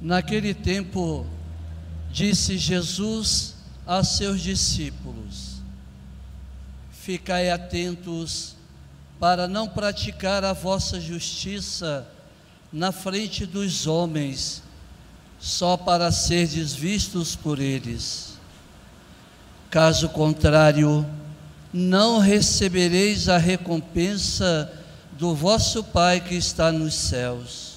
Naquele tempo, disse Jesus a seus discípulos: Ficai atentos para não praticar a vossa justiça na frente dos homens, só para serdes vistos por eles. Caso contrário, não recebereis a recompensa do vosso Pai que está nos céus.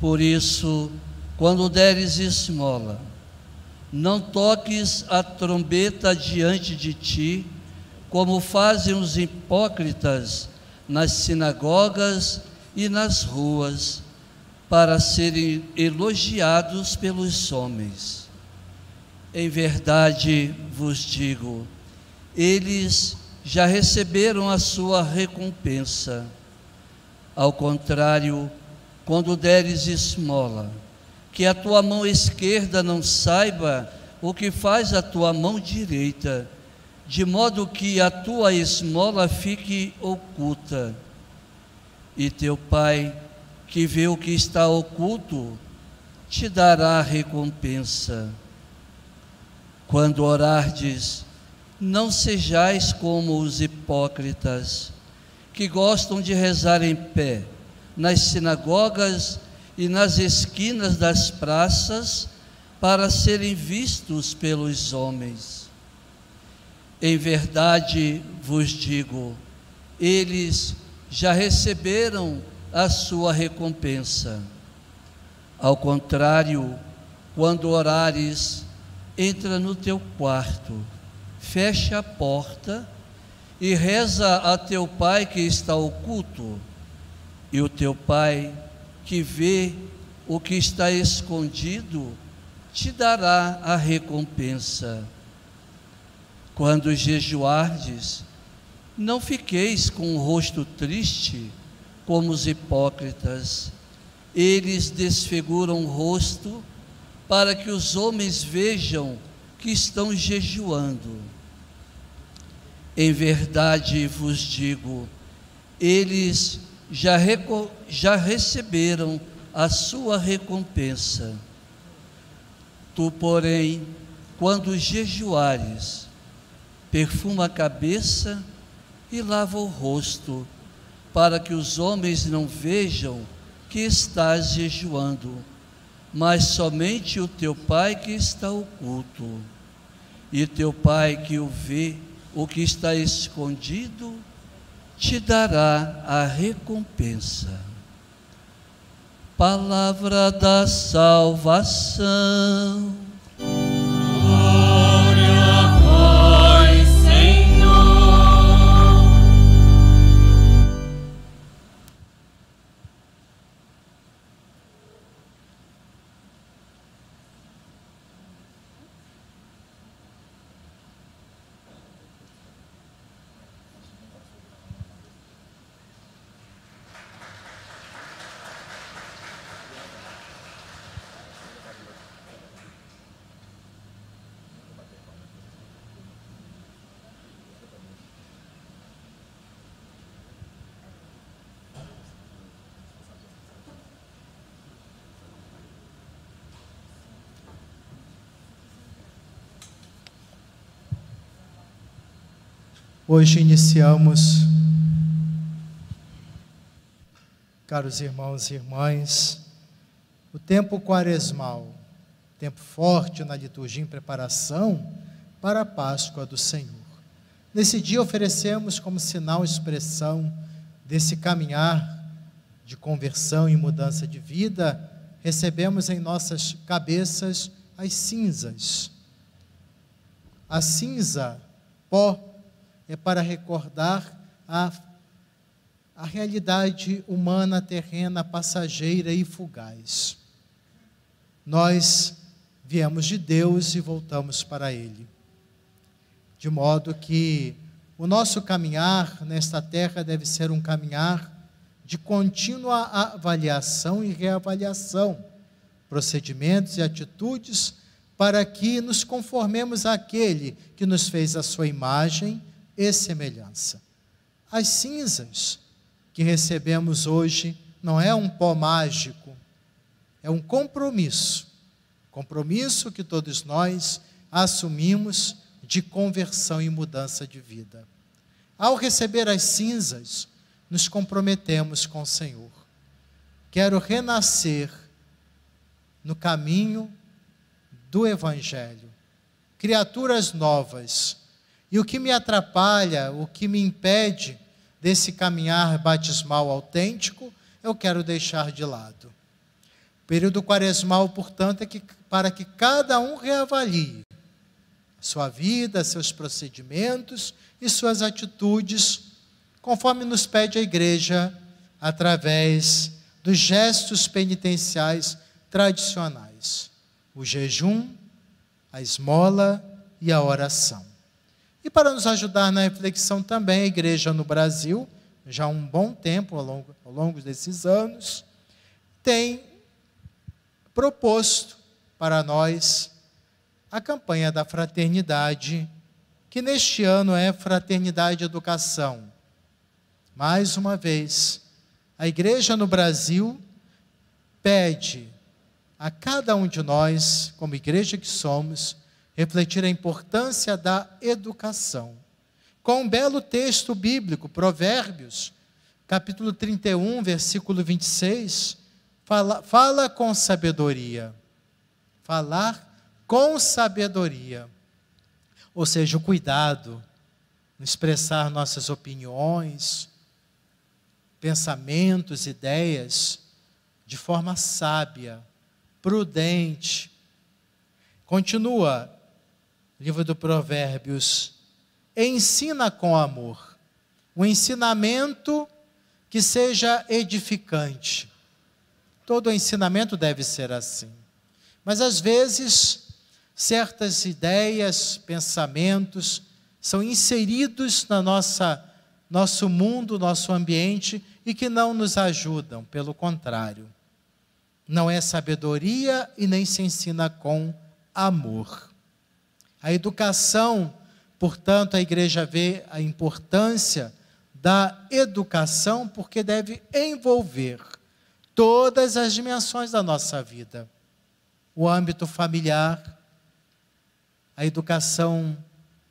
Por isso, quando deres esmola, não toques a trombeta diante de ti, como fazem os hipócritas nas sinagogas e nas ruas, para serem elogiados pelos homens. Em verdade vos digo, eles já receberam a sua recompensa. Ao contrário, quando deres esmola, que a tua mão esquerda não saiba o que faz a tua mão direita, de modo que a tua esmola fique oculta. E teu pai, que vê o que está oculto, te dará recompensa. Quando orardes, não sejais como os hipócritas, que gostam de rezar em pé, nas sinagogas e nas esquinas das praças, para serem vistos pelos homens. Em verdade vos digo, eles já receberam a sua recompensa. Ao contrário, quando orares, entra no teu quarto, fecha a porta e reza a teu pai que está oculto, e o teu pai que vê o que está escondido te dará a recompensa. Quando jejuardes, não fiqueis com o rosto triste, como os hipócritas. Eles desfiguram o rosto para que os homens vejam que estão jejuando. Em verdade vos digo, eles já, já receberam a sua recompensa. Tu, porém, quando jejuares, perfuma a cabeça e lava o rosto, para que os homens não vejam que estás jejuando, mas somente o teu Pai que está oculto. E teu Pai que o vê, o que está escondido, te dará a recompensa. Palavra da salvação. Hoje iniciamos, caros irmãos e irmãs, o tempo quaresmal, tempo forte na liturgia em preparação para a Páscoa do Senhor. Nesse dia oferecemos como sinal expressão desse caminhar de conversão e mudança de vida, recebemos em nossas cabeças as cinzas. A cinza, pó, é para recordar a, a realidade humana, terrena, passageira e fugaz. Nós viemos de Deus e voltamos para Ele. De modo que o nosso caminhar nesta terra deve ser um caminhar de contínua avaliação e reavaliação, procedimentos e atitudes, para que nos conformemos àquele que nos fez a sua imagem e semelhança. As cinzas que recebemos hoje não é um pó mágico, é um compromisso. Compromisso que todos nós assumimos de conversão e mudança de vida. Ao receber as cinzas, nos comprometemos com o Senhor. Quero renascer no caminho do Evangelho, criaturas novas. E o que me atrapalha, o que me impede desse caminhar batismal autêntico, eu quero deixar de lado. O período quaresmal, portanto, é que, para que cada um reavalie sua vida, seus procedimentos e suas atitudes, conforme nos pede a igreja através dos gestos penitenciais tradicionais: o jejum, a esmola e a oração. E para nos ajudar na reflexão também, a igreja no Brasil, já há um bom tempo, ao longo, ao longo desses anos, tem proposto para nós a campanha da fraternidade, que neste ano é Fraternidade Educação. Mais uma vez, a igreja no Brasil pede a cada um de nós, como igreja que somos, refletir a importância da educação. Com um belo texto bíblico, Provérbios, capítulo 31, versículo 26, fala, fala com sabedoria. Falar com sabedoria. Ou seja, o cuidado em expressar nossas opiniões, pensamentos, ideias de forma sábia, prudente. Continua livro do Provérbios. Ensina com amor. O ensinamento que seja edificante. Todo ensinamento deve ser assim. Mas às vezes certas ideias, pensamentos são inseridos na nossa nosso mundo, nosso ambiente e que não nos ajudam, pelo contrário. Não é sabedoria e nem se ensina com amor. A educação, portanto, a igreja vê a importância da educação porque deve envolver todas as dimensões da nossa vida. O âmbito familiar, a educação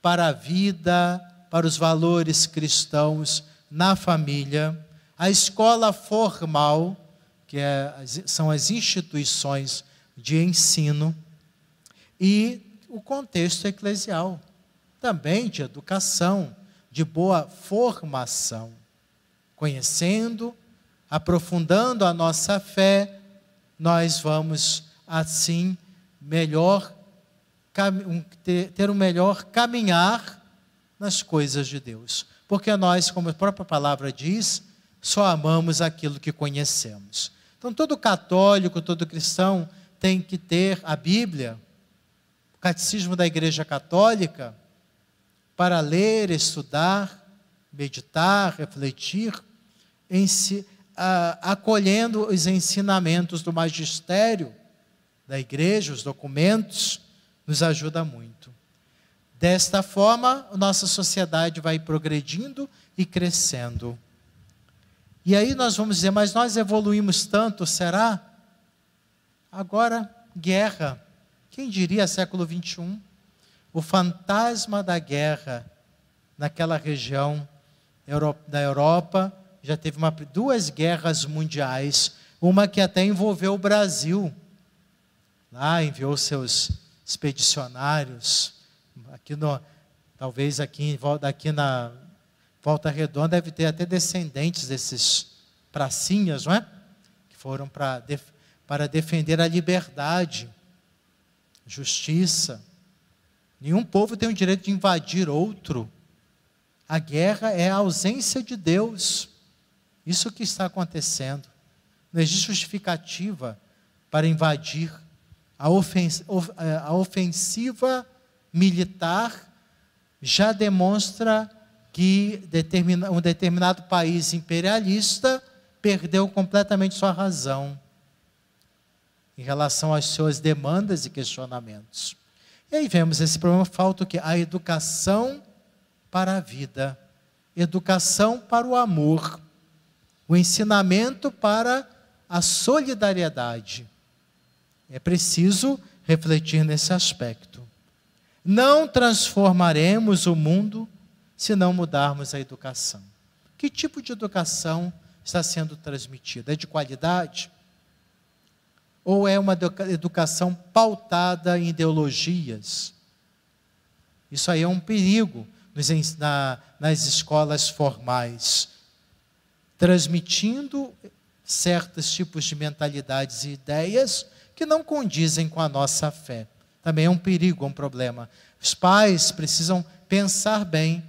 para a vida, para os valores cristãos na família, a escola formal, que é, são as instituições de ensino, e o contexto eclesial, também de educação, de boa formação, conhecendo, aprofundando a nossa fé, nós vamos assim melhor ter um melhor caminhar nas coisas de Deus. Porque nós, como a própria palavra diz, só amamos aquilo que conhecemos. Então, todo católico, todo cristão tem que ter a Bíblia, catecismo da Igreja Católica, para ler, estudar, meditar, refletir, em si, acolhendo os ensinamentos do magistério da igreja, os documentos nos ajuda muito. Desta forma, nossa sociedade vai progredindo e crescendo. E aí nós vamos dizer, mas nós evoluímos tanto, será? Agora, guerra. Quem diria século 21? O fantasma da guerra naquela região da Europa já teve uma, duas guerras mundiais, uma que até envolveu o Brasil. Lá enviou seus expedicionários, aqui no, talvez aqui, aqui na Volta Redonda deve ter até descendentes desses pracinhas, não é? Que foram para, para defender a liberdade, justiça. Nenhum povo tem o direito de invadir outro. A guerra é a ausência de Deus. Isso que está acontecendo. Não existe justificativa para invadir. A, ofens a ofensiva militar já demonstra que um determinado país imperialista perdeu completamente sua razão em relação às suas demandas e questionamentos. E aí vemos esse problema, falta o que? A educação para a vida, educação para o amor, o ensinamento para a solidariedade. É preciso refletir nesse aspecto. Não transformaremos o mundo se não mudarmos a educação. Que tipo de educação está sendo transmitida? É de qualidade? Ou é uma educação pautada em ideologias? Isso aí é um perigo nas escolas formais, transmitindo certos tipos de mentalidades e ideias que não condizem com a nossa fé também é um perigo, é um problema. Os pais precisam pensar bem,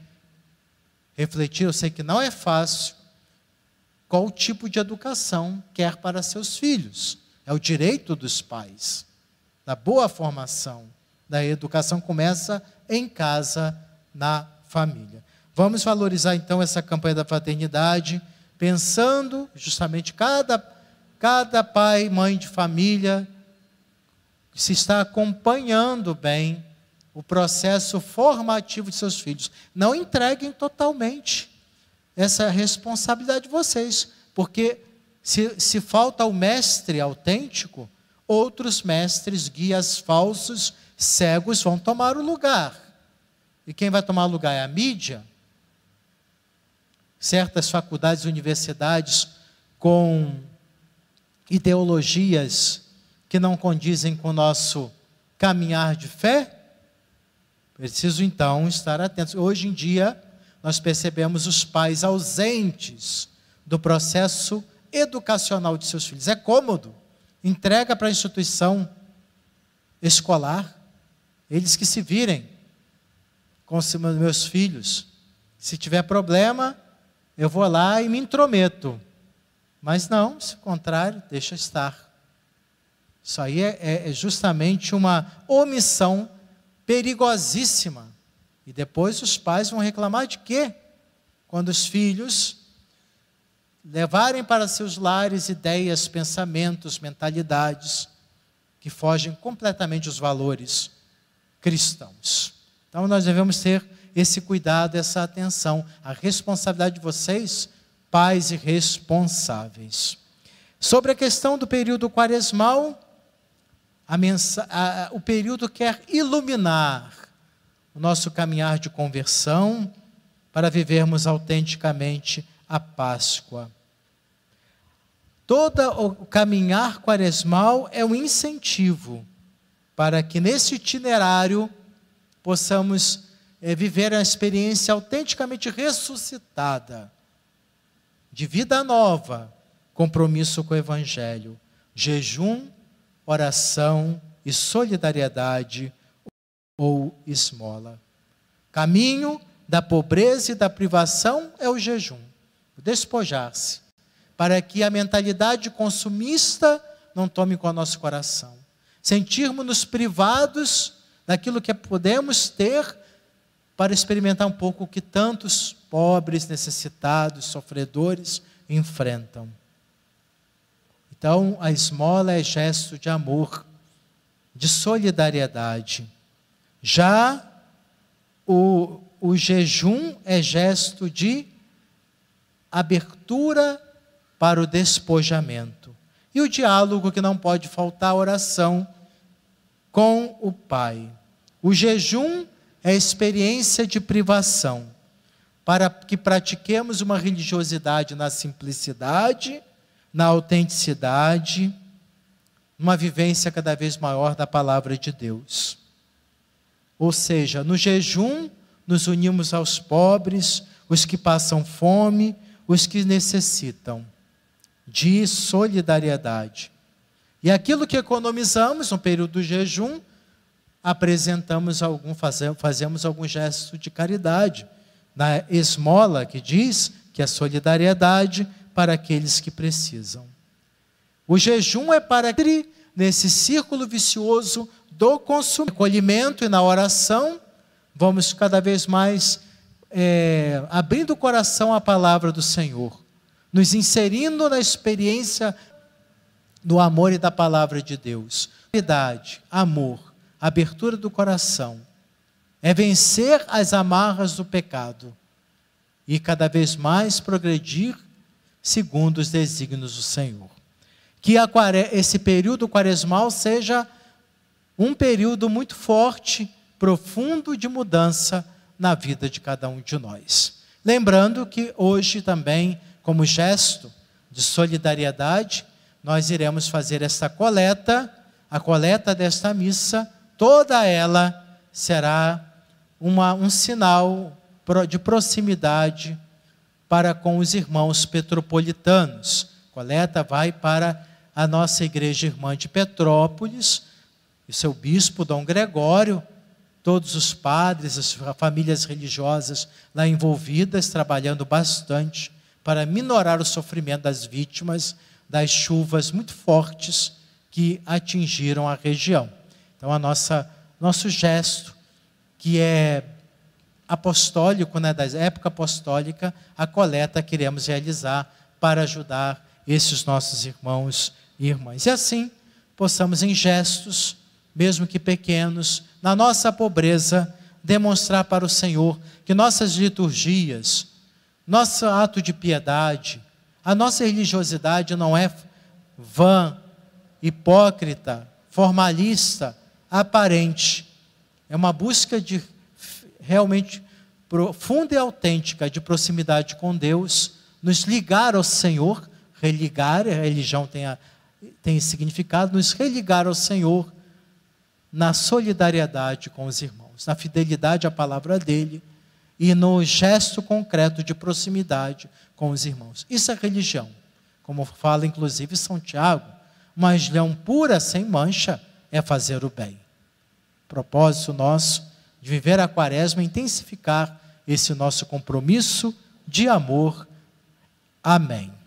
refletir. Eu sei que não é fácil. Qual tipo de educação quer para seus filhos? É o direito dos pais, da boa formação. Da educação começa em casa, na família. Vamos valorizar então essa campanha da fraternidade, pensando justamente cada cada pai, mãe de família se está acompanhando bem o processo formativo de seus filhos. Não entreguem totalmente essa responsabilidade de vocês, porque se, se falta o mestre autêntico, outros mestres, guias falsos, cegos vão tomar o lugar. E quem vai tomar o lugar é a mídia. Certas faculdades, universidades com ideologias que não condizem com o nosso caminhar de fé? Preciso então estar atentos. Hoje em dia, nós percebemos os pais ausentes do processo educacional de seus filhos. É cômodo, entrega para a instituição escolar, eles que se virem com os meus filhos. Se tiver problema, eu vou lá e me intrometo. Mas não, se contrário, deixa estar. Isso aí é, é, é justamente uma omissão perigosíssima. E depois os pais vão reclamar de quê? Quando os filhos levarem para seus lares ideias, pensamentos, mentalidades que fogem completamente dos valores cristãos. Então nós devemos ter esse cuidado, essa atenção, a responsabilidade de vocês, pais e responsáveis. Sobre a questão do período quaresmal, a mensa, a, o período quer iluminar o nosso caminhar de conversão para vivermos autenticamente a Páscoa. Todo o caminhar quaresmal é um incentivo para que nesse itinerário possamos é, viver a experiência autenticamente ressuscitada, de vida nova, compromisso com o Evangelho, jejum oração e solidariedade ou esmola. Caminho da pobreza e da privação é o jejum, despojar-se, para que a mentalidade consumista não tome com o nosso coração. Sentirmos-nos privados daquilo que podemos ter para experimentar um pouco o que tantos pobres, necessitados, sofredores enfrentam. Então, a esmola é gesto de amor, de solidariedade. Já o, o jejum é gesto de abertura para o despojamento. E o diálogo que não pode faltar, a oração com o Pai. O jejum é experiência de privação, para que pratiquemos uma religiosidade na simplicidade na autenticidade, numa vivência cada vez maior da palavra de Deus. Ou seja, no jejum, nos unimos aos pobres, os que passam fome, os que necessitam de solidariedade. E aquilo que economizamos no período do jejum, apresentamos algum, fazemos algum gesto de caridade. Na esmola, que diz que é solidariedade para aqueles que precisam. O jejum é para que, nesse círculo vicioso do consumo, acolhimento e na oração, vamos cada vez mais é, abrindo o coração à palavra do Senhor, nos inserindo na experiência do amor e da palavra de Deus. Verdade, amor, abertura do coração, é vencer as amarras do pecado e cada vez mais progredir segundo os desígnios do Senhor. Que esse período quaresmal seja um período muito forte, profundo de mudança na vida de cada um de nós. Lembrando que hoje também, como gesto de solidariedade, nós iremos fazer esta coleta, a coleta desta missa, toda ela será uma, um sinal de proximidade para com os irmãos petropolitanos. A coleta vai para a nossa igreja irmã de Petrópolis, e seu bispo Dom Gregório, todos os padres, as famílias religiosas lá envolvidas, trabalhando bastante para minorar o sofrimento das vítimas das chuvas muito fortes que atingiram a região. Então, a nossa nosso gesto, que é apostólico, né, da época apostólica, a coleta queremos realizar para ajudar esses nossos irmãos e irmãs. E assim, possamos em gestos, mesmo que pequenos, na nossa pobreza, demonstrar para o Senhor que nossas liturgias, nosso ato de piedade, a nossa religiosidade não é vã, hipócrita, formalista, aparente. É uma busca de realmente profunda e autêntica de proximidade com Deus, nos ligar ao Senhor, religar, a religião tem, a, tem significado, nos religar ao Senhor na solidariedade com os irmãos, na fidelidade à palavra dele e no gesto concreto de proximidade com os irmãos. Isso é religião. Como fala inclusive São Tiago, uma religião pura, sem mancha, é fazer o bem. Propósito nosso de viver a quaresma, intensificar esse nosso compromisso de amor. Amém.